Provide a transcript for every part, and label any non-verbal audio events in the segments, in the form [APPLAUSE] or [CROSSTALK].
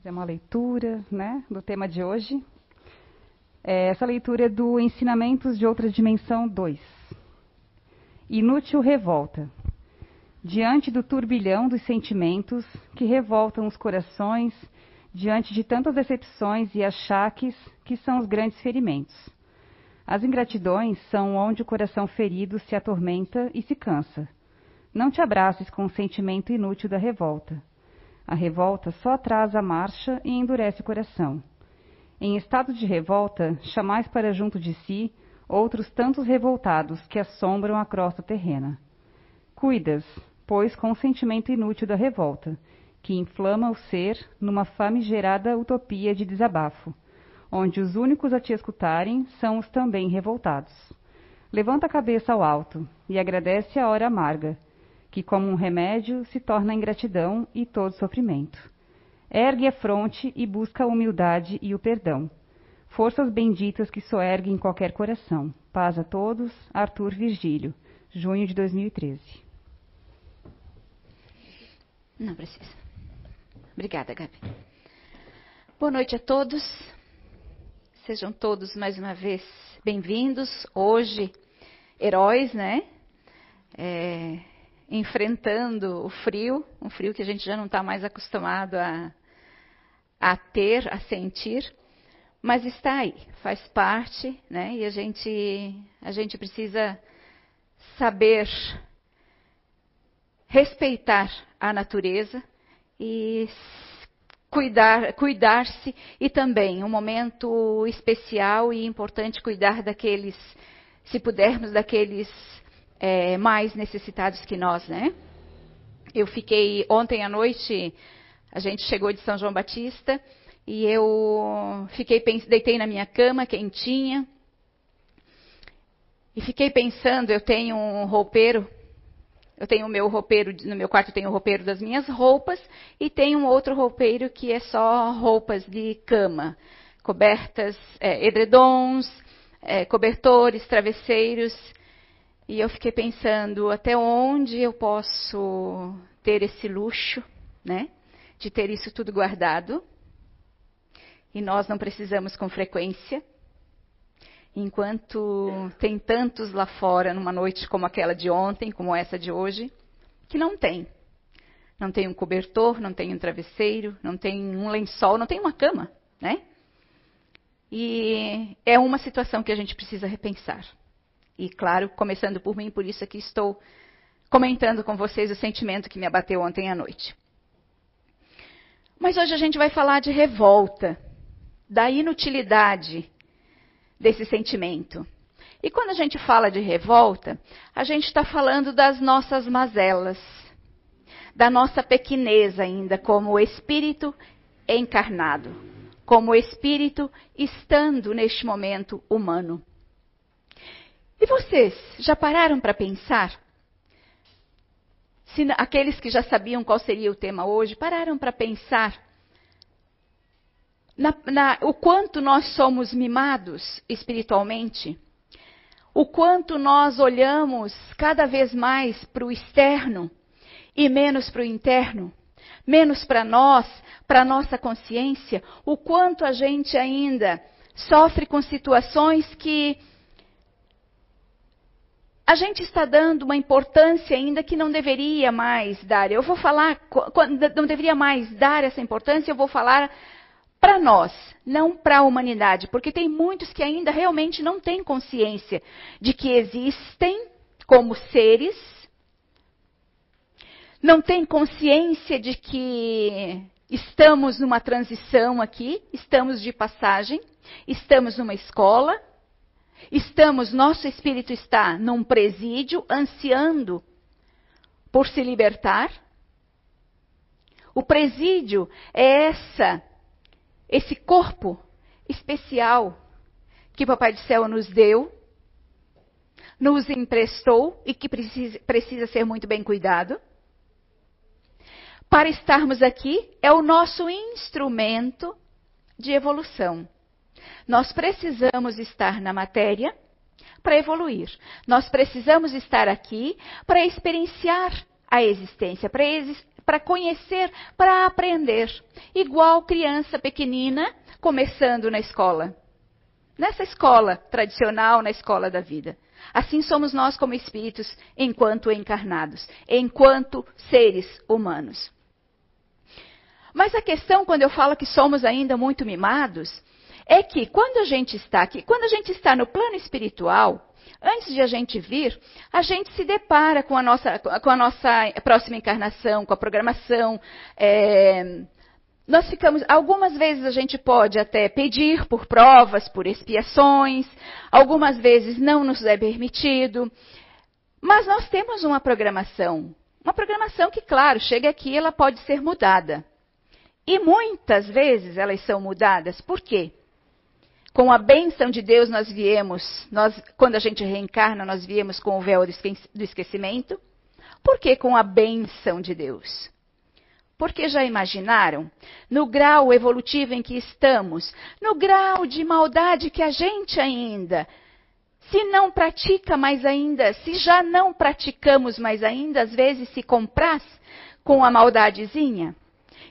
fazer uma leitura né, do tema de hoje. É, essa leitura é do Ensinamentos de Outra Dimensão 2. Inútil revolta. Diante do turbilhão dos sentimentos que revoltam os corações, diante de tantas decepções e achaques que são os grandes ferimentos. As ingratidões são onde o coração ferido se atormenta e se cansa. Não te abraces com o sentimento inútil da revolta. A revolta só atrasa a marcha e endurece o coração. Em estado de revolta, chamais para junto de si outros tantos revoltados que assombram a crosta terrena. Cuidas, pois, com o sentimento inútil da revolta, que inflama o ser numa famigerada utopia de desabafo, onde os únicos a te escutarem são os também revoltados. Levanta a cabeça ao alto e agradece a hora amarga, que como um remédio se torna ingratidão e todo sofrimento. Ergue a fronte e busca a humildade e o perdão. Forças benditas que soerguem qualquer coração. Paz a todos. Arthur Virgílio, junho de 2013. Não precisa. Obrigada, Gabi. Boa noite a todos. Sejam todos mais uma vez bem-vindos. Hoje, heróis, né? É, enfrentando o frio, um frio que a gente já não está mais acostumado a, a ter, a sentir, mas está aí, faz parte, né? E a gente, a gente precisa saber respeitar a natureza e cuidar, cuidar-se e também um momento especial e importante cuidar daqueles, se pudermos, daqueles é, mais necessitados que nós, né? Eu fiquei ontem à noite, a gente chegou de São João Batista e eu fiquei deitei na minha cama quentinha e fiquei pensando, eu tenho um roupeiro, eu tenho o meu roupeiro, no meu quarto tenho o roupeiro das minhas roupas e tenho um outro roupeiro que é só roupas de cama, cobertas, é, edredons, é, cobertores, travesseiros. E eu fiquei pensando até onde eu posso ter esse luxo, né? De ter isso tudo guardado. E nós não precisamos com frequência. Enquanto tem tantos lá fora, numa noite como aquela de ontem, como essa de hoje, que não tem. Não tem um cobertor, não tem um travesseiro, não tem um lençol, não tem uma cama, né? E é uma situação que a gente precisa repensar. E claro, começando por mim, por isso aqui estou comentando com vocês o sentimento que me abateu ontem à noite. Mas hoje a gente vai falar de revolta, da inutilidade desse sentimento. E quando a gente fala de revolta, a gente está falando das nossas mazelas, da nossa pequenez ainda como espírito encarnado, como espírito estando neste momento humano. E vocês já pararam para pensar? Se aqueles que já sabiam qual seria o tema hoje, pararam para pensar na, na, o quanto nós somos mimados espiritualmente? O quanto nós olhamos cada vez mais para o externo e menos para o interno? Menos para nós, para a nossa consciência? O quanto a gente ainda sofre com situações que a gente está dando uma importância ainda que não deveria mais dar. Eu vou falar, não deveria mais dar essa importância, eu vou falar para nós, não para a humanidade, porque tem muitos que ainda realmente não têm consciência de que existem como seres, não têm consciência de que estamos numa transição aqui, estamos de passagem, estamos numa escola, Estamos, nosso espírito está num presídio ansiando por se libertar. O presídio é essa esse corpo especial que o Papai do Céu nos deu, nos emprestou e que precisa, precisa ser muito bem cuidado. Para estarmos aqui é o nosso instrumento de evolução. Nós precisamos estar na matéria para evoluir. Nós precisamos estar aqui para experienciar a existência, para, para conhecer, para aprender. igual criança pequenina começando na escola. Nessa escola tradicional, na escola da vida. Assim somos nós como espíritos enquanto encarnados, enquanto seres humanos. Mas a questão, quando eu falo que somos ainda muito mimados, é que quando a gente está aqui, quando a gente está no plano espiritual, antes de a gente vir, a gente se depara com a nossa, com a nossa próxima encarnação, com a programação. É, nós ficamos, algumas vezes a gente pode até pedir por provas, por expiações, algumas vezes não nos é permitido, mas nós temos uma programação. Uma programação que, claro, chega aqui, ela pode ser mudada. E muitas vezes elas são mudadas. Por quê? Com a bênção de Deus nós viemos, nós, quando a gente reencarna, nós viemos com o véu do esquecimento. Por que com a bênção de Deus? Porque já imaginaram, no grau evolutivo em que estamos, no grau de maldade que a gente ainda, se não pratica mais ainda, se já não praticamos mais ainda, às vezes se compraz com a maldadezinha?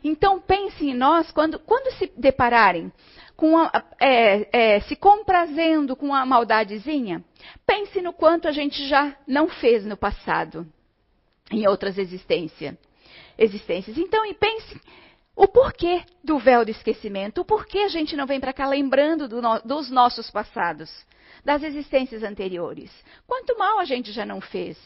Então pensem em nós quando, quando se depararem com a, é, é, se comprazendo com a maldadezinha, pense no quanto a gente já não fez no passado, em outras existência, existências. Então, e pense o porquê do véu do esquecimento, o porquê a gente não vem para cá lembrando do no, dos nossos passados, das existências anteriores. Quanto mal a gente já não fez.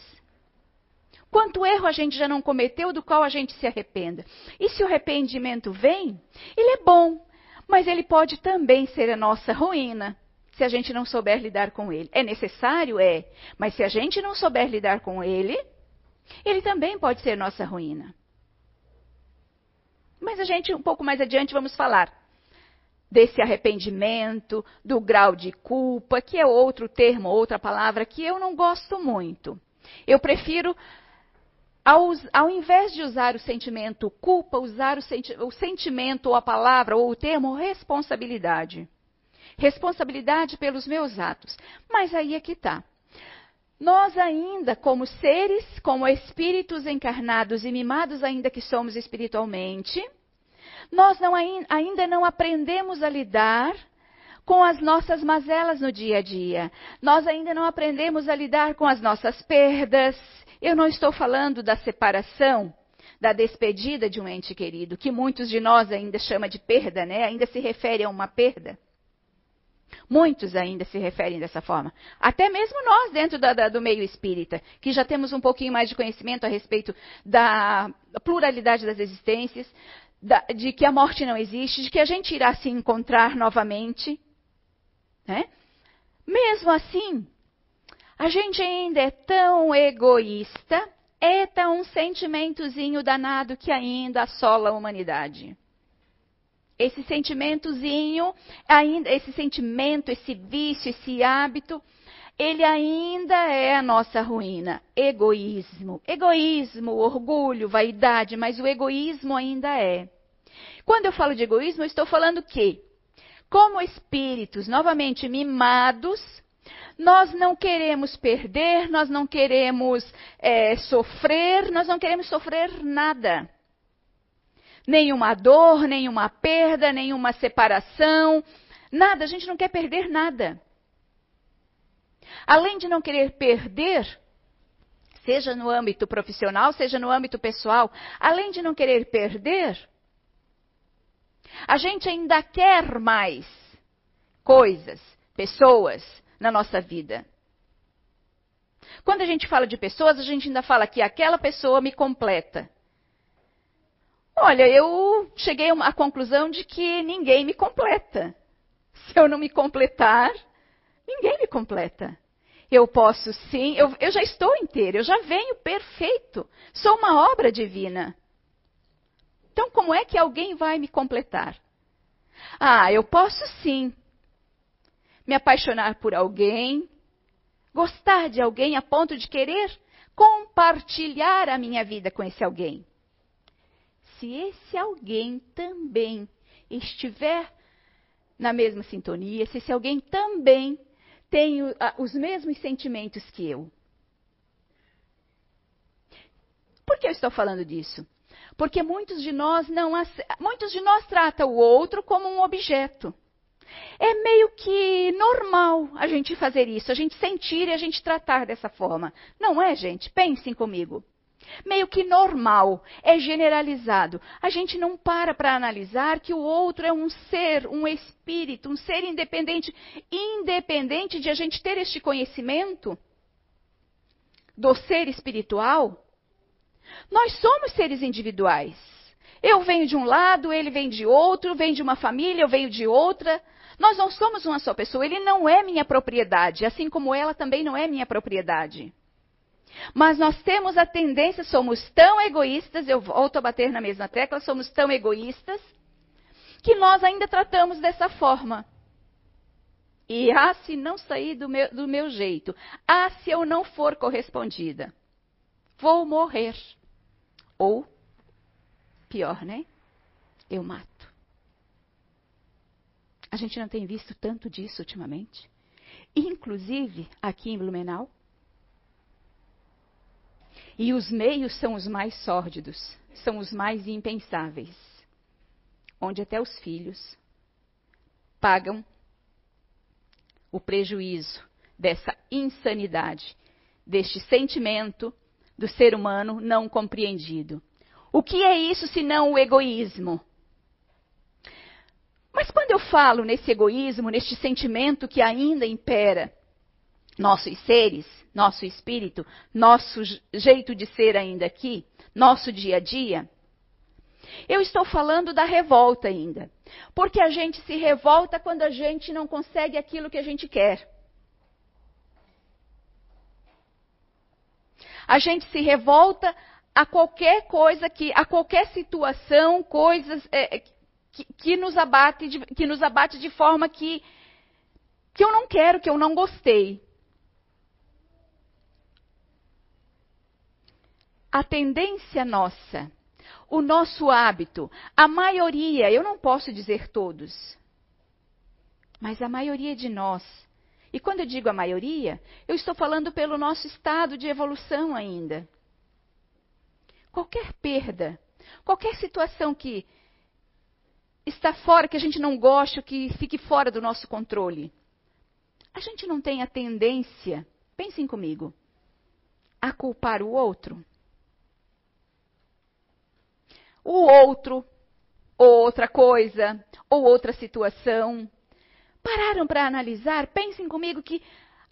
Quanto erro a gente já não cometeu do qual a gente se arrependa. E se o arrependimento vem, ele é bom, mas ele pode também ser a nossa ruína, se a gente não souber lidar com ele. É necessário? É. Mas se a gente não souber lidar com ele, ele também pode ser nossa ruína. Mas a gente, um pouco mais adiante, vamos falar desse arrependimento, do grau de culpa, que é outro termo, outra palavra que eu não gosto muito. Eu prefiro ao, ao, invés de usar o sentimento culpa, usar o, senti o, sentimento ou a palavra ou o termo responsabilidade. Responsabilidade pelos meus atos. Mas aí é que está. Nós ainda, como seres, como espíritos encarnados e mimados ainda que somos espiritualmente, nós não, ainda não aprendemos a lidar com as nossas mazelas no dia a dia. Nós ainda não aprendemos a lidar com as nossas perdas, eu não estou falando da separação, da despedida de um ente querido, que muitos de nós ainda chama de perda, né? Ainda se refere a uma perda. Muitos ainda se referem dessa forma. Até mesmo nós, dentro da, da, do meio espírita, que já temos um pouquinho mais de conhecimento a respeito da pluralidade das existências, da, de que a morte não existe, de que a gente irá se encontrar novamente. Né? Mesmo assim, a gente ainda é tão egoísta, é tão um sentimentozinho danado que ainda assola a humanidade. Esse sentimentozinho, ainda, esse sentimento, esse vício, esse hábito, ele ainda é a nossa ruína. Egoísmo. Egoísmo, orgulho, vaidade, mas o egoísmo ainda é. Quando eu falo de egoísmo, eu estou falando que, como espíritos novamente mimados, nós não queremos perder, nós não queremos é, sofrer, nós não queremos sofrer nada. Nenhuma dor, nenhuma perda, nenhuma separação, nada, a gente não quer perder nada. Além de não querer perder, seja no âmbito profissional, seja no âmbito pessoal, além de não querer perder, a gente ainda quer mais coisas, pessoas, na nossa vida. Quando a gente fala de pessoas, a gente ainda fala que aquela pessoa me completa. Olha, eu cheguei à conclusão de que ninguém me completa. Se eu não me completar, ninguém me completa. Eu posso sim, eu, eu já estou inteira, eu já venho perfeito. Sou uma obra divina. Então, como é que alguém vai me completar? Ah, eu posso sim me apaixonar por alguém, gostar de alguém a ponto de querer compartilhar a minha vida com esse alguém. Se esse alguém também estiver na mesma sintonia, se esse alguém também tem os mesmos sentimentos que eu. Por que eu estou falando disso? Porque muitos de nós não muitos de nós tratam o outro como um objeto. É meio que normal a gente fazer isso, a gente sentir e a gente tratar dessa forma. Não é, gente? Pensem comigo. Meio que normal, é generalizado. A gente não para para analisar que o outro é um ser, um espírito, um ser independente, independente de a gente ter este conhecimento do ser espiritual. Nós somos seres individuais. Eu venho de um lado, ele vem de outro, vem de uma família, eu venho de outra. Nós não somos uma só pessoa. Ele não é minha propriedade, assim como ela também não é minha propriedade. Mas nós temos a tendência, somos tão egoístas, eu volto a bater na mesma tecla, somos tão egoístas, que nós ainda tratamos dessa forma. E ah, se não sair do meu, do meu jeito, ah, se eu não for correspondida, vou morrer. Ou, pior, né? Eu mato. A gente não tem visto tanto disso ultimamente. Inclusive aqui em Blumenau. E os meios são os mais sórdidos, são os mais impensáveis. Onde até os filhos pagam o prejuízo dessa insanidade, deste sentimento do ser humano não compreendido. O que é isso senão o egoísmo? Mas quando eu falo nesse egoísmo, neste sentimento que ainda impera nossos seres, nosso espírito, nosso jeito de ser ainda aqui, nosso dia a dia, eu estou falando da revolta ainda. Porque a gente se revolta quando a gente não consegue aquilo que a gente quer. A gente se revolta a qualquer coisa que, a qualquer situação, coisas é, é que, que, nos abate de, que nos abate de forma que, que eu não quero, que eu não gostei. A tendência nossa, o nosso hábito, a maioria, eu não posso dizer todos, mas a maioria de nós, e quando eu digo a maioria, eu estou falando pelo nosso estado de evolução ainda. Qualquer perda, qualquer situação que está fora, que a gente não gosta, que fique fora do nosso controle. A gente não tem a tendência, pensem comigo, a culpar o outro. O outro, ou outra coisa, ou outra situação. Pararam para analisar? Pensem comigo que,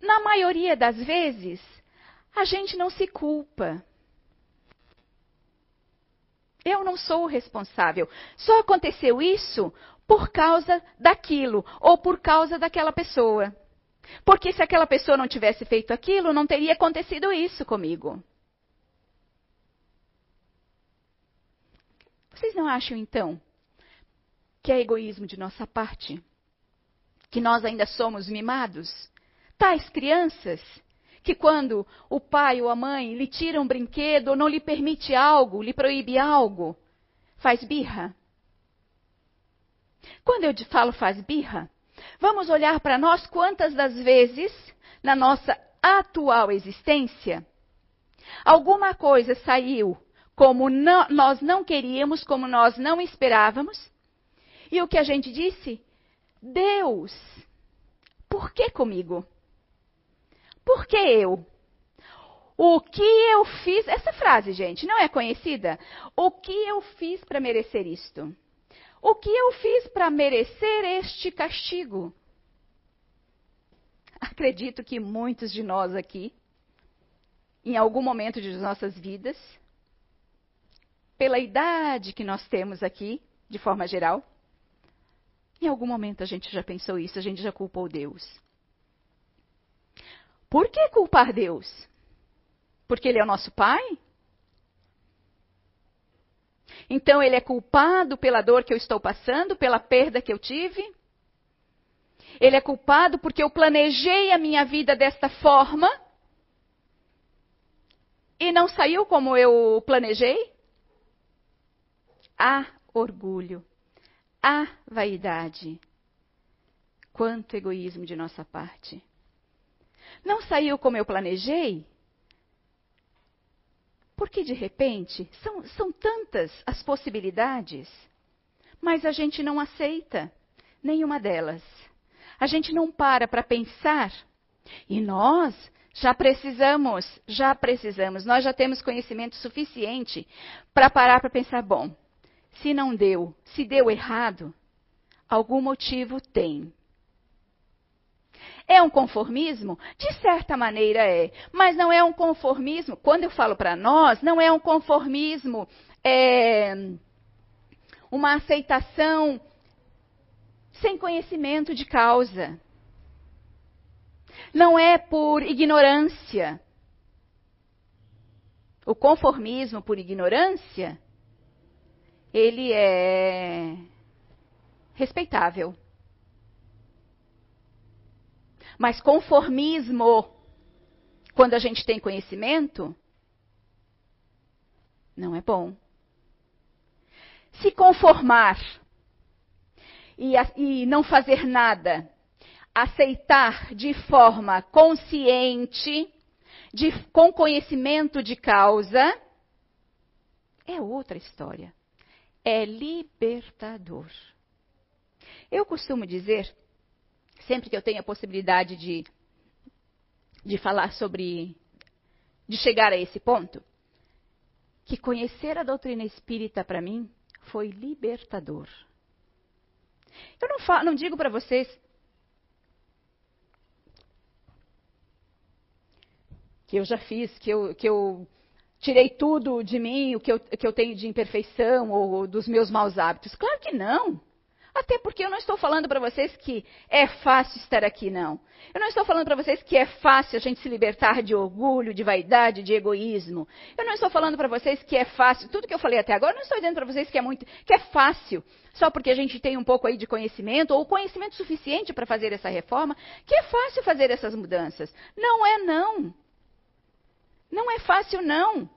na maioria das vezes, a gente não se culpa. Eu não sou o responsável. Só aconteceu isso por causa daquilo ou por causa daquela pessoa. Porque se aquela pessoa não tivesse feito aquilo, não teria acontecido isso comigo. Vocês não acham, então, que é egoísmo de nossa parte? Que nós ainda somos mimados? Tais crianças que quando o pai ou a mãe lhe tira um brinquedo ou não lhe permite algo, lhe proíbe algo, faz birra. Quando eu falo faz birra, vamos olhar para nós quantas das vezes, na nossa atual existência, alguma coisa saiu como não, nós não queríamos, como nós não esperávamos, e o que a gente disse? Deus, por que comigo? Por que eu? O que eu fiz? Essa frase, gente, não é conhecida? O que eu fiz para merecer isto? O que eu fiz para merecer este castigo? [LAUGHS] Acredito que muitos de nós aqui, em algum momento de nossas vidas, pela idade que nós temos aqui, de forma geral, em algum momento a gente já pensou isso, a gente já culpou Deus. Por que culpar Deus? Porque Ele é o nosso Pai? Então Ele é culpado pela dor que eu estou passando, pela perda que eu tive? Ele é culpado porque eu planejei a minha vida desta forma e não saiu como eu planejei? Há orgulho, há vaidade. Quanto egoísmo de nossa parte. Não saiu como eu planejei? Porque de repente são, são tantas as possibilidades, mas a gente não aceita nenhuma delas. A gente não para para pensar. E nós já precisamos, já precisamos, nós já temos conhecimento suficiente para parar para pensar: bom, se não deu, se deu errado, algum motivo tem. É um conformismo? De certa maneira é. Mas não é um conformismo, quando eu falo para nós, não é um conformismo, é uma aceitação sem conhecimento de causa. Não é por ignorância. O conformismo por ignorância, ele é respeitável. Mas conformismo, quando a gente tem conhecimento, não é bom. Se conformar e, e não fazer nada, aceitar de forma consciente, de, com conhecimento de causa, é outra história. É libertador. Eu costumo dizer sempre que eu tenho a possibilidade de, de falar sobre, de chegar a esse ponto, que conhecer a doutrina espírita para mim foi libertador. Eu não, falo, não digo para vocês que eu já fiz, que eu, que eu tirei tudo de mim, o que eu, que eu tenho de imperfeição ou dos meus maus hábitos. Claro que não. Até porque eu não estou falando para vocês que é fácil estar aqui, não. Eu não estou falando para vocês que é fácil a gente se libertar de orgulho, de vaidade, de egoísmo. Eu não estou falando para vocês que é fácil. Tudo que eu falei até agora, eu não estou dizendo para vocês que é muito, que é fácil, só porque a gente tem um pouco aí de conhecimento ou conhecimento suficiente para fazer essa reforma, que é fácil fazer essas mudanças. Não é não. Não é fácil não.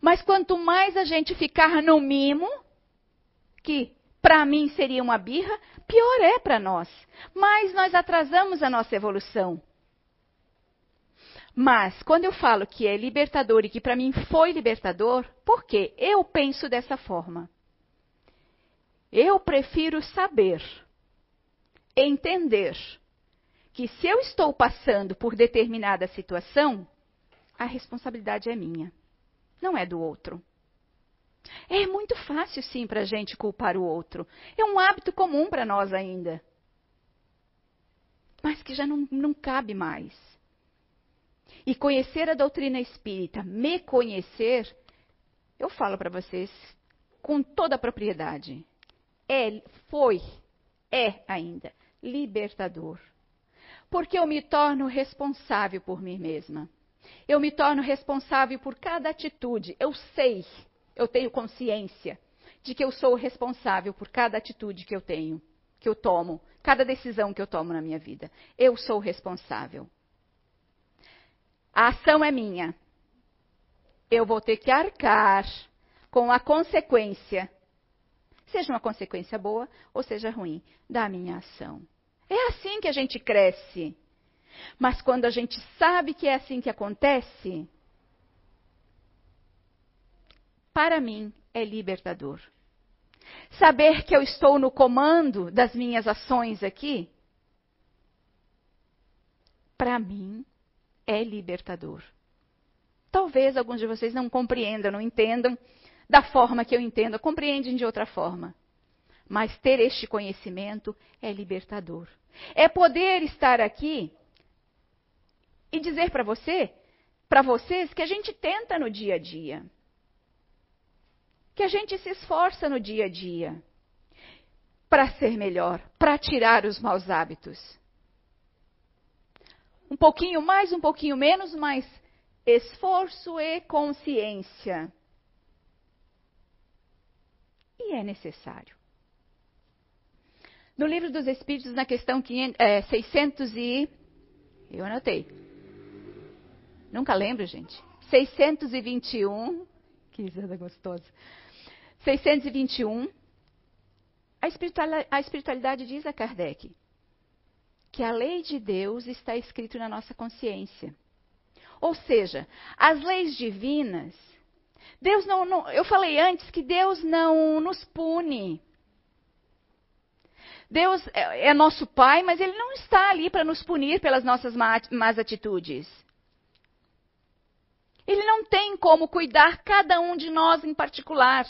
Mas quanto mais a gente ficar no mimo, que para mim seria uma birra, pior é para nós. Mas nós atrasamos a nossa evolução. Mas quando eu falo que é libertador e que para mim foi libertador, por quê? Eu penso dessa forma. Eu prefiro saber, entender que se eu estou passando por determinada situação, a responsabilidade é minha, não é do outro. É muito fácil, sim, para a gente culpar o outro. É um hábito comum para nós ainda. Mas que já não, não cabe mais. E conhecer a doutrina espírita, me conhecer, eu falo para vocês com toda a propriedade. É, foi, é ainda libertador. Porque eu me torno responsável por mim mesma. Eu me torno responsável por cada atitude. Eu sei eu tenho consciência de que eu sou responsável por cada atitude que eu tenho, que eu tomo, cada decisão que eu tomo na minha vida. Eu sou responsável. A ação é minha. Eu vou ter que arcar com a consequência, seja uma consequência boa ou seja ruim, da minha ação. É assim que a gente cresce. Mas quando a gente sabe que é assim que acontece, para mim é libertador. Saber que eu estou no comando das minhas ações aqui, para mim é libertador. Talvez alguns de vocês não compreendam, não entendam da forma que eu entendo, compreendem de outra forma. Mas ter este conhecimento é libertador. É poder estar aqui e dizer para você, para vocês, que a gente tenta no dia a dia que a gente se esforça no dia a dia para ser melhor, para tirar os maus hábitos. Um pouquinho mais, um pouquinho menos, mas esforço e consciência. E é necessário. No livro dos Espíritos, na questão 500, é, 600 e. Eu anotei. Nunca lembro, gente. 621. Que risada gostosa. 621, a espiritualidade, a espiritualidade diz a Kardec que a lei de Deus está escrita na nossa consciência. Ou seja, as leis divinas Deus não, não, eu falei antes que Deus não nos pune. Deus é, é nosso Pai, mas Ele não está ali para nos punir pelas nossas más atitudes. Ele não tem como cuidar cada um de nós em particular.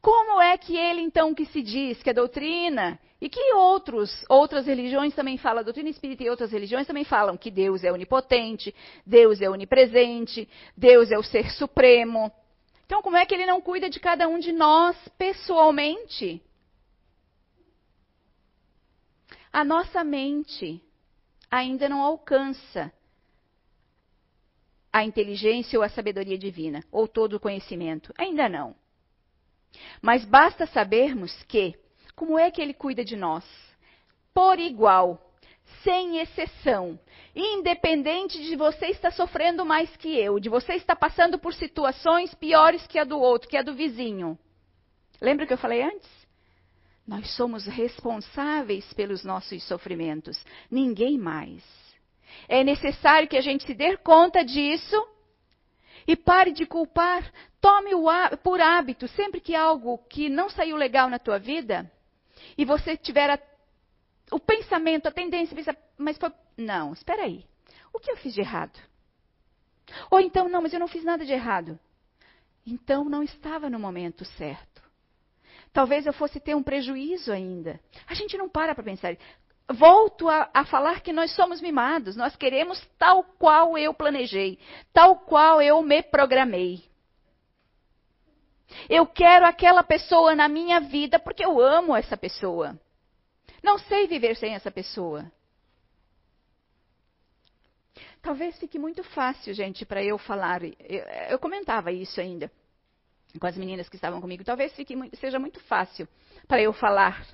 Como é que ele então que se diz que a doutrina e que outros, outras religiões também falam, a doutrina espírita e outras religiões também falam que Deus é onipotente, Deus é onipresente, Deus é o ser supremo. Então, como é que ele não cuida de cada um de nós pessoalmente? A nossa mente ainda não alcança a inteligência ou a sabedoria divina, ou todo o conhecimento. Ainda não. Mas basta sabermos que, como é que ele cuida de nós? Por igual, sem exceção, independente de você estar sofrendo mais que eu, de você estar passando por situações piores que a do outro, que a do vizinho. Lembra que eu falei antes? Nós somos responsáveis pelos nossos sofrimentos, ninguém mais. É necessário que a gente se dê conta disso e pare de culpar. Tome por hábito, sempre que algo que não saiu legal na tua vida, e você tiver a, o pensamento, a tendência, mas foi. Não, espera aí. O que eu fiz de errado? Ou então, não, mas eu não fiz nada de errado. Então não estava no momento certo. Talvez eu fosse ter um prejuízo ainda. A gente não para para pensar volto a, a, falar que nós somos mimados. Nós queremos tal qual eu planejei, tal qual eu me programei. Eu quero aquela pessoa na minha vida porque eu amo essa pessoa. Não sei viver sem essa pessoa. Talvez fique muito fácil, gente, para eu falar. Eu, eu, comentava isso ainda com as meninas que estavam comigo. Talvez fique, seja muito fácil para eu falar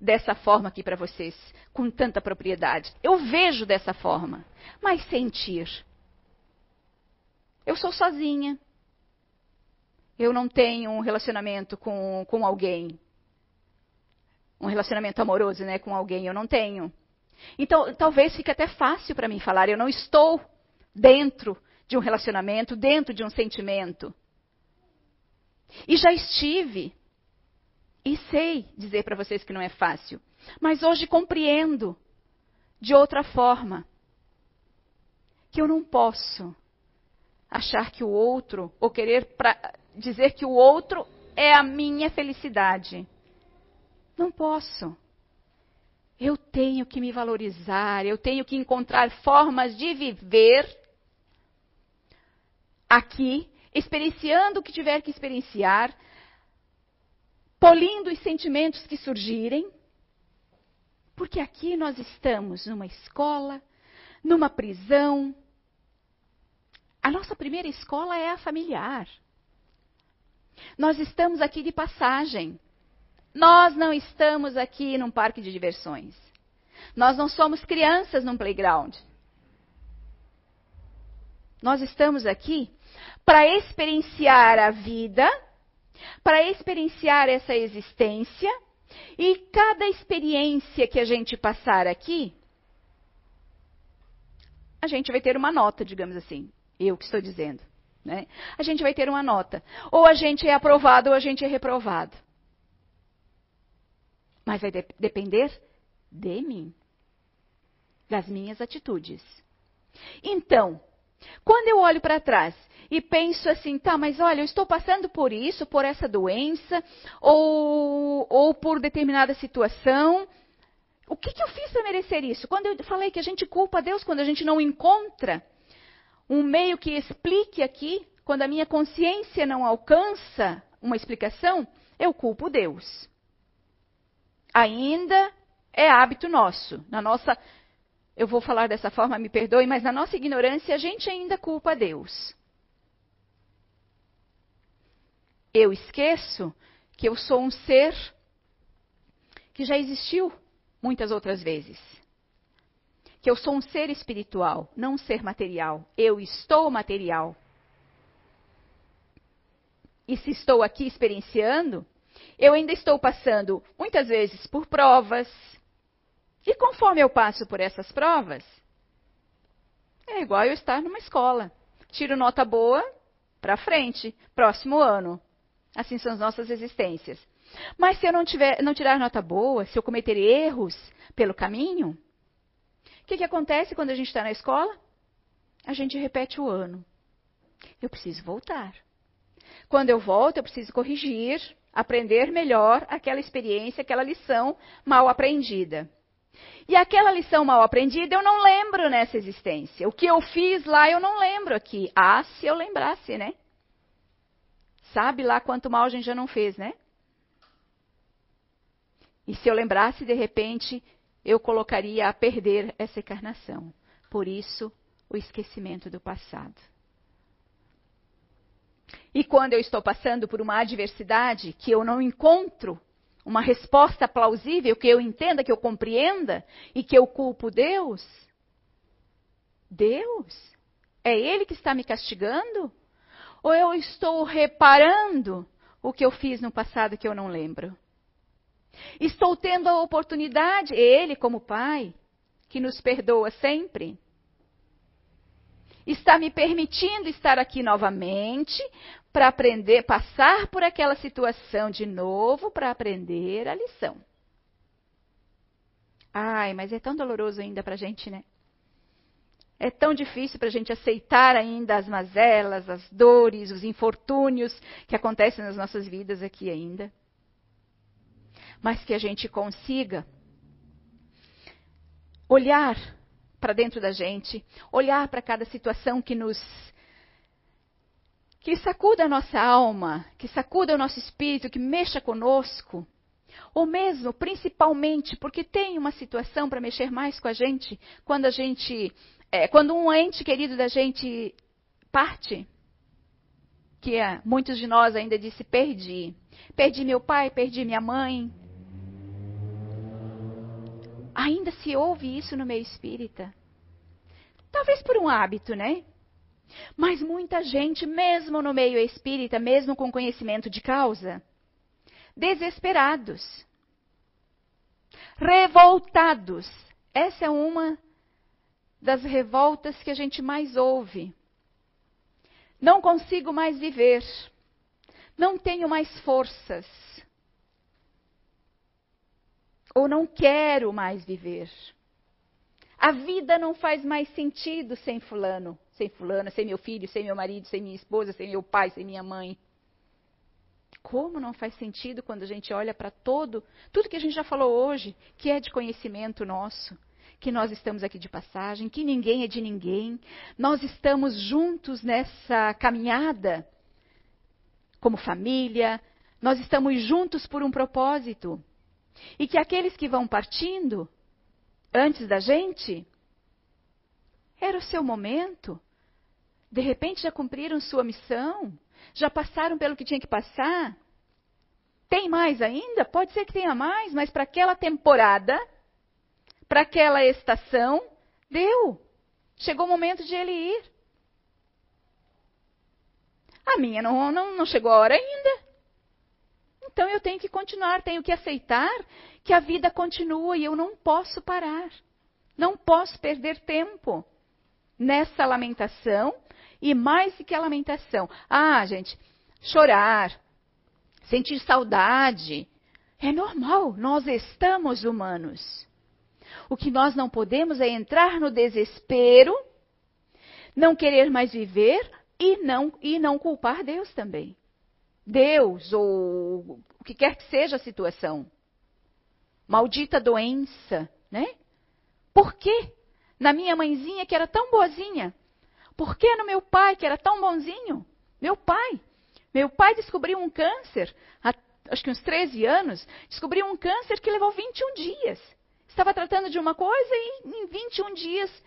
dessa forma aqui para vocês, com tanta propriedade. Eu vejo dessa forma, mas sentir. Eu sou sozinha. Eu não tenho um relacionamento com, com alguém. Um relacionamento amoroso, né, com alguém, eu não tenho. Então, talvez fique até fácil para mim falar, eu não estou dentro de um relacionamento, dentro de um sentimento. E já estive. E sei dizer para vocês que não é fácil. Mas hoje compreendo de outra forma. Que eu não posso achar que o outro, ou querer pra, dizer que o outro é a minha felicidade. Não posso. Eu tenho que me valorizar, eu tenho que encontrar formas de viver aqui, experienciando o que tiver que experienciar, polindo os sentimentos que surgirem, porque aqui nós estamos numa escola, numa prisão. A nossa primeira escola é a familiar. Nós estamos aqui de passagem. Nós não estamos aqui num parque de diversões. Nós não somos crianças num playground. Nós estamos aqui para experienciar a vida para experienciar essa existência e cada experiência que a gente passar aqui, a gente vai ter uma nota, digamos assim. Eu que estou dizendo. Né? A gente vai ter uma nota. Ou a gente é aprovado ou a gente é reprovado. Mas vai de depender de mim, das minhas atitudes. Então, quando eu olho para trás e penso assim, tá, mas olha, eu estou passando por isso, por essa doença, ou, ou por determinada situação. O que, que eu fiz para merecer isso? Quando eu falei que a gente culpa Deus quando a gente não encontra um meio que explique aqui, quando a minha consciência não alcança uma explicação, eu culpo Deus. Ainda é hábito nosso, na nossa eu vou falar dessa forma, me perdoe, mas na nossa ignorância a gente ainda culpa a Deus. Eu esqueço que eu sou um ser que já existiu muitas outras vezes. Que eu sou um ser espiritual, não um ser material. Eu estou material. E se estou aqui experienciando, eu ainda estou passando muitas vezes por provas, e conforme eu passo por essas provas, é igual eu estar numa escola. tiro nota boa, para frente, próximo ano. Assim são as nossas existências. Mas se eu não, tiver, não tirar nota boa, se eu cometer erros pelo caminho, o que, que acontece quando a gente está na escola? A gente repete o ano. Eu preciso voltar. Quando eu volto, eu preciso corrigir, aprender melhor aquela experiência, aquela lição mal aprendida. E aquela lição mal aprendida eu não lembro nessa existência. O que eu fiz lá eu não lembro aqui. Ah, se eu lembrasse, né? Sabe lá quanto mal a gente já não fez, né? E se eu lembrasse, de repente, eu colocaria a perder essa encarnação. Por isso, o esquecimento do passado. E quando eu estou passando por uma adversidade que eu não encontro uma resposta plausível, que eu entenda, que eu compreenda e que eu culpo Deus, Deus? É Ele que está me castigando? Ou eu estou reparando o que eu fiz no passado que eu não lembro? Estou tendo a oportunidade, Ele como Pai, que nos perdoa sempre, está me permitindo estar aqui novamente para aprender, passar por aquela situação de novo para aprender a lição. Ai, mas é tão doloroso ainda para a gente, né? É tão difícil para a gente aceitar ainda as mazelas, as dores, os infortúnios que acontecem nas nossas vidas aqui ainda mas que a gente consiga olhar para dentro da gente, olhar para cada situação que nos que sacuda a nossa alma, que sacuda o nosso espírito, que mexa conosco, ou mesmo, principalmente, porque tem uma situação para mexer mais com a gente, quando a gente, é, quando um ente querido da gente parte, que é, muitos de nós ainda disse perdi, perdi meu pai, perdi minha mãe, Ainda se ouve isso no meio espírita. Talvez por um hábito, né? Mas muita gente, mesmo no meio espírita, mesmo com conhecimento de causa, desesperados, revoltados. Essa é uma das revoltas que a gente mais ouve. Não consigo mais viver. Não tenho mais forças ou não quero mais viver. A vida não faz mais sentido sem fulano, sem fulana, sem meu filho, sem meu marido, sem minha esposa, sem meu pai, sem minha mãe. Como não faz sentido quando a gente olha para todo, tudo que a gente já falou hoje, que é de conhecimento nosso, que nós estamos aqui de passagem, que ninguém é de ninguém, nós estamos juntos nessa caminhada como família, nós estamos juntos por um propósito. E que aqueles que vão partindo antes da gente, era o seu momento. De repente já cumpriram sua missão, já passaram pelo que tinha que passar. Tem mais ainda? Pode ser que tenha mais, mas para aquela temporada, para aquela estação, deu. Chegou o momento de ele ir. A minha não, não, não chegou a hora ainda. Então eu tenho que continuar, tenho que aceitar que a vida continua e eu não posso parar. Não posso perder tempo nessa lamentação e mais do que a lamentação. Ah, gente, chorar, sentir saudade, é normal, nós estamos humanos. O que nós não podemos é entrar no desespero, não querer mais viver e não, e não culpar Deus também. Deus ou o que quer que seja a situação. Maldita doença, né? Por quê? Na minha mãezinha que era tão boazinha? Por que no meu pai que era tão bonzinho? Meu pai. Meu pai descobriu um câncer, há, acho que uns 13 anos, descobriu um câncer que levou 21 dias. Estava tratando de uma coisa e em 21 dias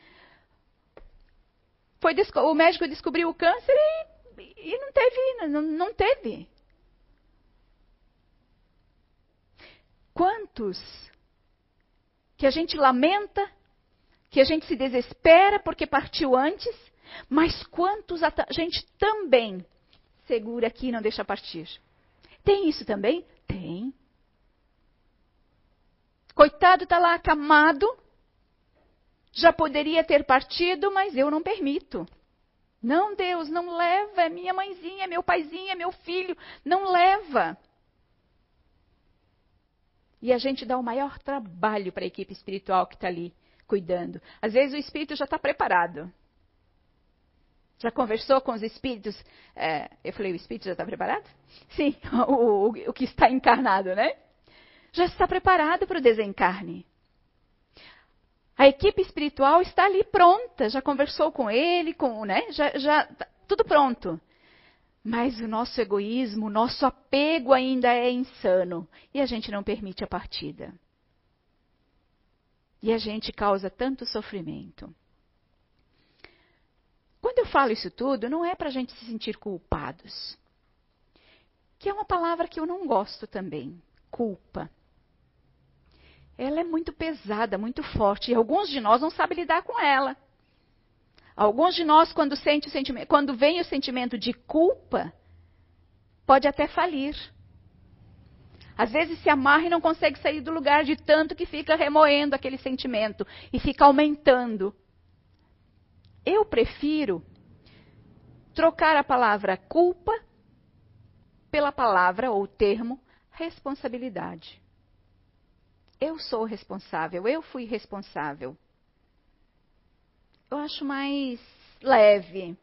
foi, o médico descobriu o câncer e e não teve, não, não teve. Quantos que a gente lamenta, que a gente se desespera porque partiu antes, mas quantos a gente também segura aqui e não deixa partir? Tem isso também? Tem. Coitado está lá acamado, já poderia ter partido, mas eu não permito. Não, Deus, não leva, é minha mãezinha, é meu paizinho, é meu filho, não leva. E a gente dá o maior trabalho para a equipe espiritual que está ali cuidando. Às vezes o espírito já está preparado. Já conversou com os espíritos? É, eu falei, o espírito já está preparado? Sim, [LAUGHS] o, o, o que está encarnado, né? Já está preparado para o desencarne. A equipe espiritual está ali pronta, já conversou com ele, com, né? Já, já tá tudo pronto. Mas o nosso egoísmo, o nosso apego ainda é insano e a gente não permite a partida. E a gente causa tanto sofrimento. Quando eu falo isso tudo, não é para a gente se sentir culpados. Que é uma palavra que eu não gosto também. Culpa. Ela é muito pesada, muito forte. E alguns de nós não sabem lidar com ela. Alguns de nós, quando, sente quando vem o sentimento de culpa, pode até falir. Às vezes se amarra e não consegue sair do lugar de tanto que fica remoendo aquele sentimento e fica aumentando. Eu prefiro trocar a palavra culpa pela palavra ou termo responsabilidade. Eu sou responsável, eu fui responsável. Eu acho mais leve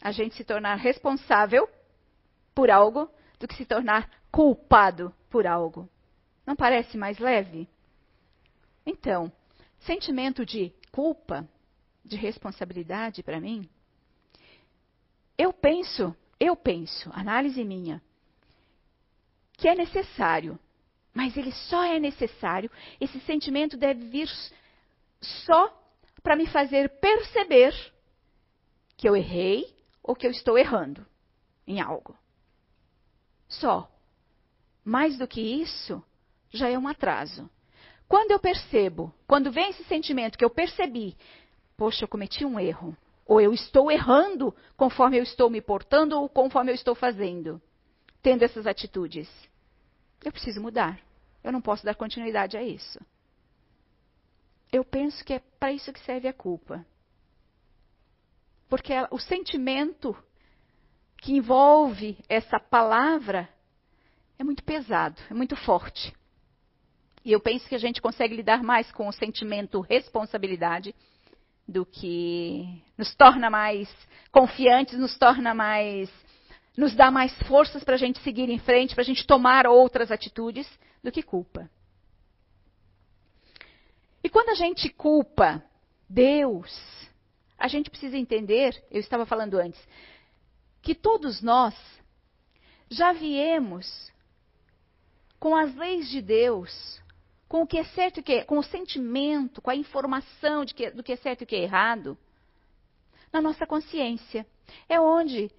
a gente se tornar responsável por algo do que se tornar culpado por algo. Não parece mais leve? Então, sentimento de culpa de responsabilidade para mim? Eu penso, eu penso, análise minha, que é necessário, mas ele só é necessário, esse sentimento deve vir só para me fazer perceber que eu errei ou que eu estou errando em algo. Só. Mais do que isso, já é um atraso. Quando eu percebo, quando vem esse sentimento que eu percebi poxa, eu cometi um erro. Ou eu estou errando conforme eu estou me portando ou conforme eu estou fazendo, tendo essas atitudes. Eu preciso mudar. Eu não posso dar continuidade a isso. Eu penso que é para isso que serve a culpa. Porque ela, o sentimento que envolve essa palavra é muito pesado, é muito forte. E eu penso que a gente consegue lidar mais com o sentimento responsabilidade do que nos torna mais confiantes, nos torna mais. Nos dá mais forças para a gente seguir em frente, para a gente tomar outras atitudes, do que culpa. E quando a gente culpa Deus, a gente precisa entender, eu estava falando antes, que todos nós já viemos com as leis de Deus com o que é certo e o que é, com o sentimento, com a informação que, do que é certo e o que é errado, na nossa consciência. É onde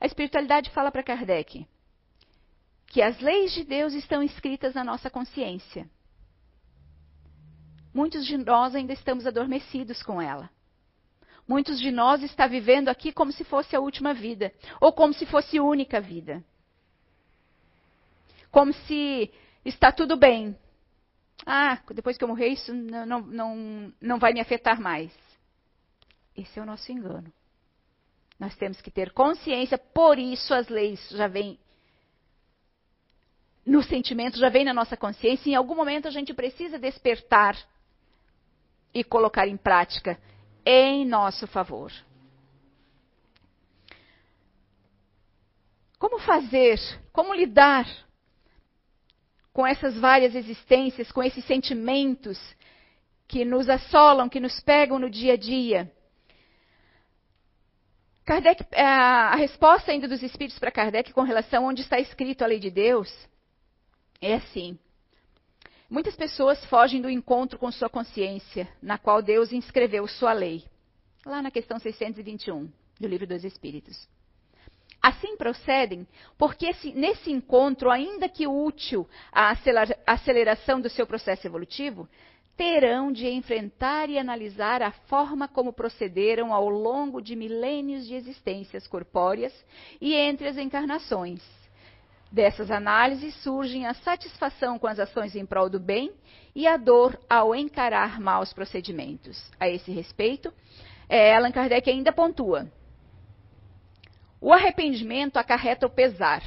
a espiritualidade fala para Kardec que as leis de Deus estão escritas na nossa consciência. Muitos de nós ainda estamos adormecidos com ela. Muitos de nós está vivendo aqui como se fosse a última vida, ou como se fosse a única vida. Como se está tudo bem, ah, depois que eu morrer, isso não, não, não, não vai me afetar mais. Esse é o nosso engano. Nós temos que ter consciência, por isso as leis já vêm no sentimento, já vem na nossa consciência, e em algum momento a gente precisa despertar e colocar em prática em nosso favor. Como fazer? Como lidar com essas várias existências, com esses sentimentos que nos assolam, que nos pegam no dia a dia. Kardec, é, a resposta ainda dos espíritos para Kardec com relação a onde está escrito a lei de Deus é assim. Muitas pessoas fogem do encontro com sua consciência, na qual Deus inscreveu sua lei. Lá na questão 621 do Livro dos Espíritos. Assim procedem, porque esse, nesse encontro, ainda que útil à aceleração do seu processo evolutivo, terão de enfrentar e analisar a forma como procederam ao longo de milênios de existências corpóreas e entre as encarnações. Dessas análises surgem a satisfação com as ações em prol do bem e a dor ao encarar maus procedimentos. A esse respeito, é, Allan Kardec ainda pontua. O arrependimento acarreta o pesar,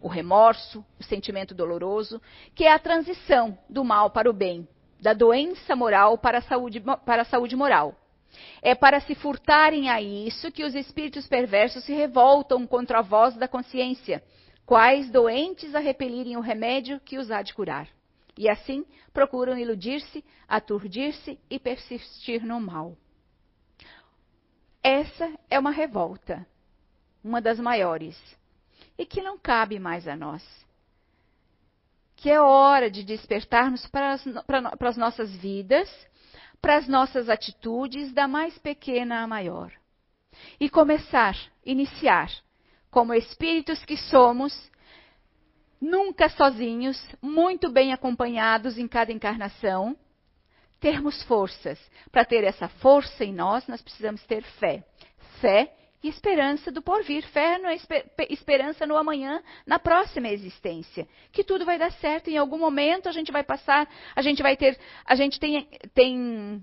o remorso, o sentimento doloroso, que é a transição do mal para o bem, da doença moral para a saúde, para a saúde moral. É para se furtarem a isso que os espíritos perversos se revoltam contra a voz da consciência, quais doentes a repelirem o remédio que os há de curar. E assim procuram iludir-se, aturdir-se e persistir no mal. Essa é uma revolta, uma das maiores, e que não cabe mais a nós. Que é hora de despertarmos para as, para, para as nossas vidas, para as nossas atitudes, da mais pequena à maior. E começar, iniciar, como espíritos que somos, nunca sozinhos, muito bem acompanhados em cada encarnação, termos forças. Para ter essa força em nós, nós precisamos ter fé. Fé e esperança do porvir. Fé no esperança no amanhã, na próxima existência. Que tudo vai dar certo. Em algum momento a gente vai passar, a gente vai ter, a gente tem, tem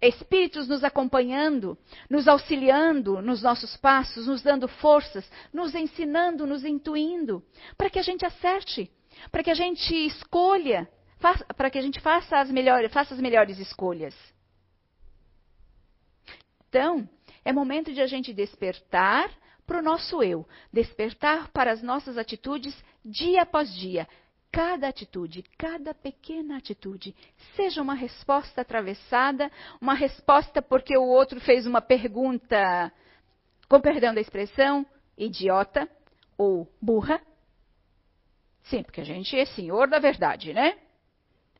espíritos nos acompanhando, nos auxiliando nos nossos passos, nos dando forças, nos ensinando, nos intuindo, para que a gente acerte, para que a gente escolha para que a gente faça as, melhores, faça as melhores escolhas. Então, é momento de a gente despertar para o nosso eu, despertar para as nossas atitudes dia após dia. Cada atitude, cada pequena atitude, seja uma resposta atravessada, uma resposta porque o outro fez uma pergunta, com perdão da expressão, idiota ou burra. Sim, porque a gente é senhor da verdade, né?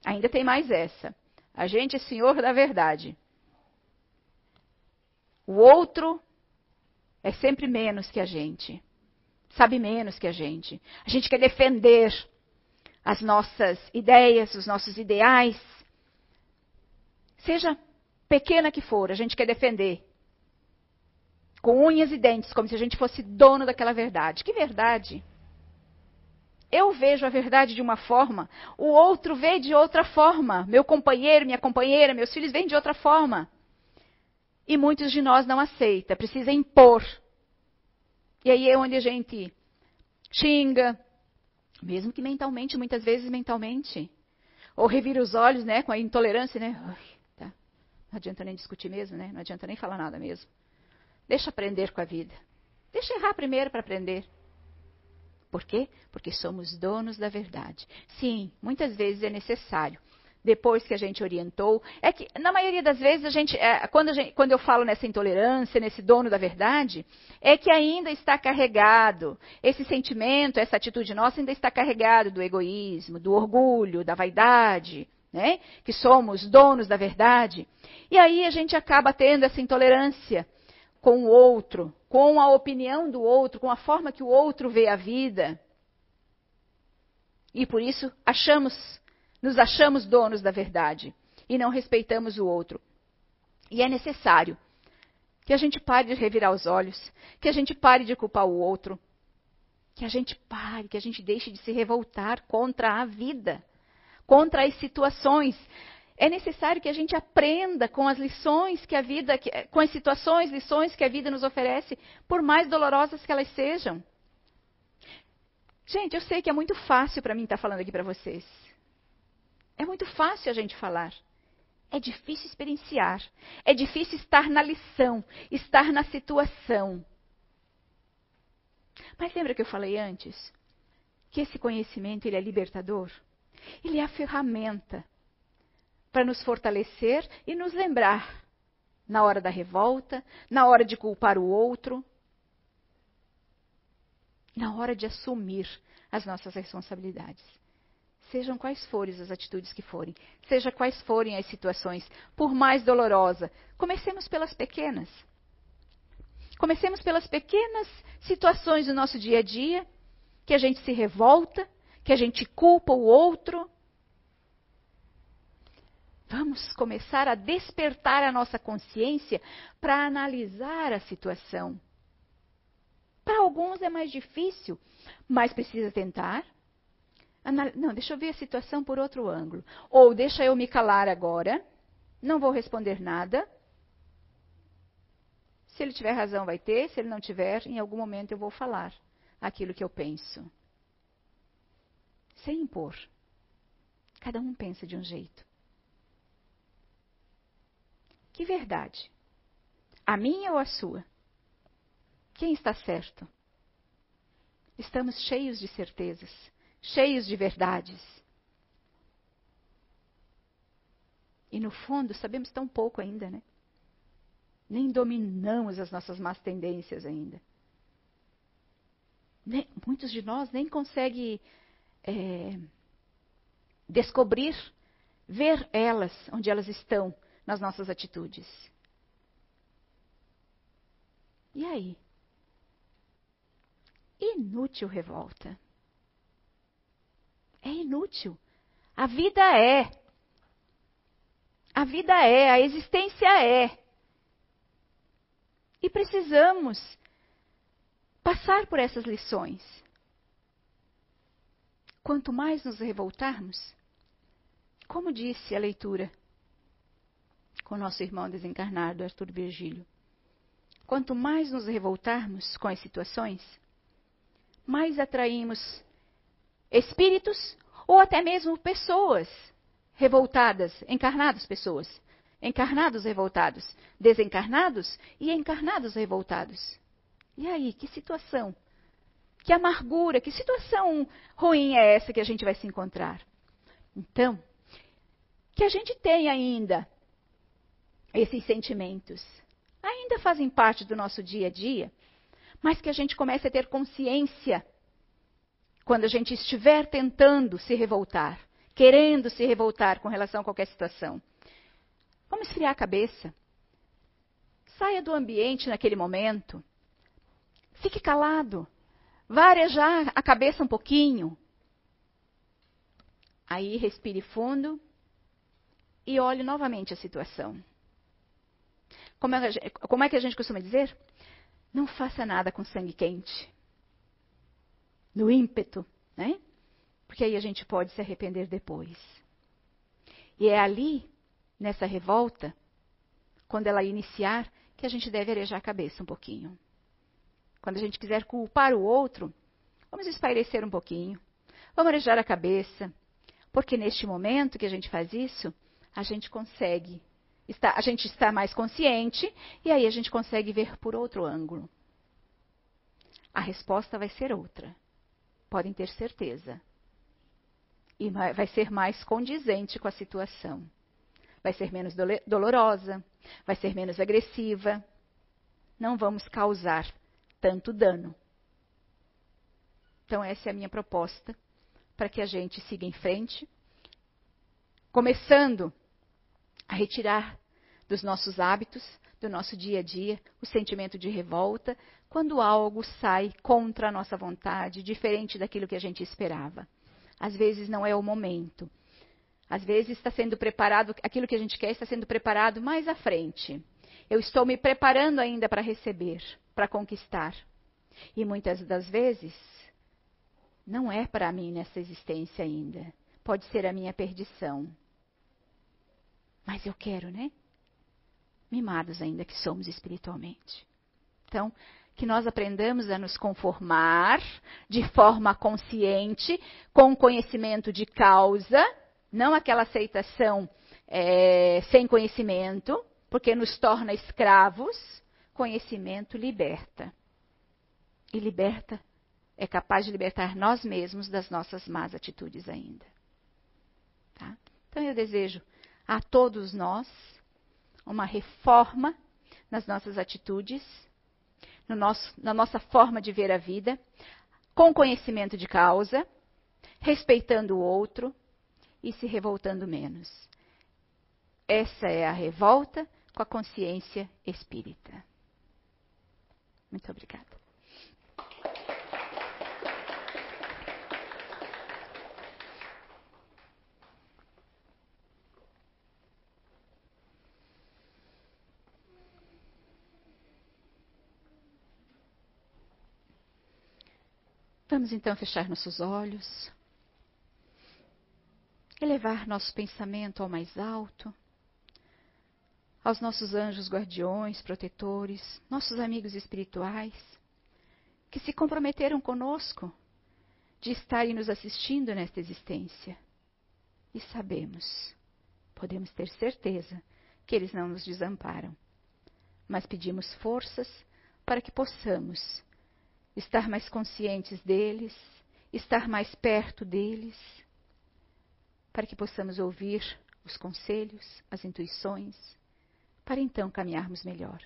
Ainda tem mais essa. A gente é senhor da verdade. O outro é sempre menos que a gente. Sabe menos que a gente. A gente quer defender as nossas ideias, os nossos ideais. Seja pequena que for, a gente quer defender. Com unhas e dentes, como se a gente fosse dono daquela verdade. Que verdade? Eu vejo a verdade de uma forma, o outro vê de outra forma. Meu companheiro, minha companheira, meus filhos veem de outra forma. E muitos de nós não aceitam, precisa impor. E aí é onde a gente xinga, mesmo que mentalmente, muitas vezes mentalmente. Ou revira os olhos, né, com a intolerância, né? Ui, tá. Não adianta nem discutir mesmo, né? Não adianta nem falar nada mesmo. Deixa aprender com a vida. Deixa errar primeiro para aprender. Por quê? Porque somos donos da verdade. Sim, muitas vezes é necessário. Depois que a gente orientou, é que na maioria das vezes a gente, é, quando, a gente, quando eu falo nessa intolerância, nesse dono da verdade, é que ainda está carregado esse sentimento, essa atitude nossa ainda está carregado do egoísmo, do orgulho, da vaidade, né? Que somos donos da verdade. E aí a gente acaba tendo essa intolerância com o outro, com a opinião do outro, com a forma que o outro vê a vida. E por isso achamos, nos achamos donos da verdade e não respeitamos o outro. E é necessário que a gente pare de revirar os olhos, que a gente pare de culpar o outro, que a gente pare, que a gente deixe de se revoltar contra a vida, contra as situações. É necessário que a gente aprenda com as lições que a vida, com as situações, lições que a vida nos oferece, por mais dolorosas que elas sejam. Gente, eu sei que é muito fácil para mim estar falando aqui para vocês. É muito fácil a gente falar. É difícil experienciar. É difícil estar na lição, estar na situação. Mas lembra que eu falei antes? Que esse conhecimento ele é libertador? Ele é a ferramenta para nos fortalecer e nos lembrar na hora da revolta, na hora de culpar o outro, na hora de assumir as nossas responsabilidades. Sejam quais forem as atitudes que forem, seja quais forem as situações, por mais dolorosa, comecemos pelas pequenas. Comecemos pelas pequenas situações do nosso dia a dia, que a gente se revolta, que a gente culpa o outro, Vamos começar a despertar a nossa consciência para analisar a situação. Para alguns é mais difícil, mas precisa tentar. Não, deixa eu ver a situação por outro ângulo. Ou deixa eu me calar agora, não vou responder nada, Se ele tiver razão, vai ter. Se ele não tiver, em algum momento eu vou falar aquilo que eu penso. Sem impor. Cada um pensa de um jeito. Que verdade? A minha ou a sua? Quem está certo? Estamos cheios de certezas, cheios de verdades. E no fundo, sabemos tão pouco ainda, né? Nem dominamos as nossas más tendências ainda. Nem, muitos de nós nem conseguem é, descobrir, ver elas onde elas estão nas nossas atitudes. E aí? Inútil revolta. É inútil. A vida é. A vida é, a existência é. E precisamos passar por essas lições. Quanto mais nos revoltarmos, como disse a leitura com nosso irmão desencarnado Arthur Virgílio, quanto mais nos revoltarmos com as situações, mais atraímos espíritos ou até mesmo pessoas revoltadas, encarnadas pessoas, encarnados revoltados, desencarnados e encarnados revoltados. E aí, que situação? Que amargura, que situação ruim é essa que a gente vai se encontrar? Então, que a gente tenha ainda esses sentimentos, ainda fazem parte do nosso dia a dia, mas que a gente comece a ter consciência quando a gente estiver tentando se revoltar, querendo se revoltar com relação a qualquer situação. Vamos esfriar a cabeça. Saia do ambiente naquele momento. Fique calado. Vá arejar a cabeça um pouquinho. Aí respire fundo e olhe novamente a situação. Como é, como é que a gente costuma dizer? Não faça nada com sangue quente. No ímpeto, né? Porque aí a gente pode se arrepender depois. E é ali, nessa revolta, quando ela iniciar, que a gente deve arejar a cabeça um pouquinho. Quando a gente quiser culpar o outro, vamos espairecer um pouquinho. Vamos arejar a cabeça. Porque neste momento que a gente faz isso, a gente consegue está, a gente está mais consciente e aí a gente consegue ver por outro ângulo. A resposta vai ser outra. Podem ter certeza. E vai ser mais condizente com a situação. Vai ser menos dolorosa, vai ser menos agressiva. Não vamos causar tanto dano. Então, essa é a minha proposta para que a gente siga em frente, começando a retirar dos nossos hábitos, do nosso dia a dia, o sentimento de revolta, quando algo sai contra a nossa vontade, diferente daquilo que a gente esperava. Às vezes não é o momento. Às vezes está sendo preparado, aquilo que a gente quer está sendo preparado mais à frente. Eu estou me preparando ainda para receber, para conquistar. E muitas das vezes não é para mim nessa existência ainda. Pode ser a minha perdição. Mas eu quero, né? Mimados ainda que somos espiritualmente. Então, que nós aprendamos a nos conformar de forma consciente, com conhecimento de causa, não aquela aceitação é, sem conhecimento, porque nos torna escravos. Conhecimento liberta. E liberta, é capaz de libertar nós mesmos das nossas más atitudes ainda. Tá? Então eu desejo a todos nós uma reforma nas nossas atitudes, no nosso, na nossa forma de ver a vida, com conhecimento de causa, respeitando o outro e se revoltando menos. Essa é a revolta com a consciência espírita. Muito obrigada. Vamos então fechar nossos olhos, elevar nosso pensamento ao mais alto, aos nossos anjos guardiões, protetores, nossos amigos espirituais, que se comprometeram conosco de estarem nos assistindo nesta existência. E sabemos, podemos ter certeza, que eles não nos desamparam. Mas pedimos forças para que possamos estar mais conscientes deles, estar mais perto deles, para que possamos ouvir os conselhos, as intuições, para então caminharmos melhor,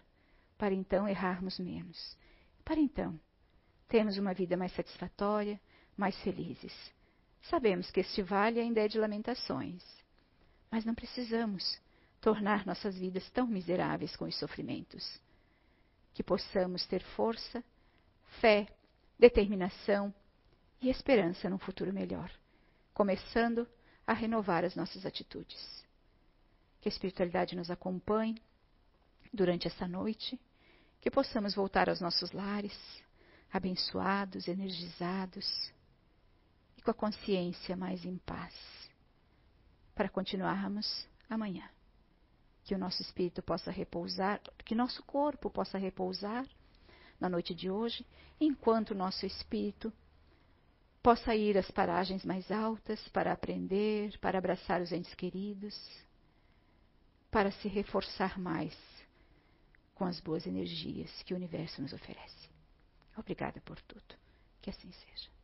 para então errarmos menos, para então termos uma vida mais satisfatória, mais felizes. Sabemos que este vale ainda é de lamentações, mas não precisamos tornar nossas vidas tão miseráveis com os sofrimentos. Que possamos ter força, fé, determinação e esperança num futuro melhor, começando a renovar as nossas atitudes. Que a espiritualidade nos acompanhe durante essa noite, que possamos voltar aos nossos lares, abençoados, energizados e com a consciência mais em paz, para continuarmos amanhã. Que o nosso espírito possa repousar, que nosso corpo possa repousar na noite de hoje, enquanto o nosso espírito possa ir às paragens mais altas para aprender, para abraçar os entes queridos, para se reforçar mais com as boas energias que o universo nos oferece. Obrigada por tudo. Que assim seja.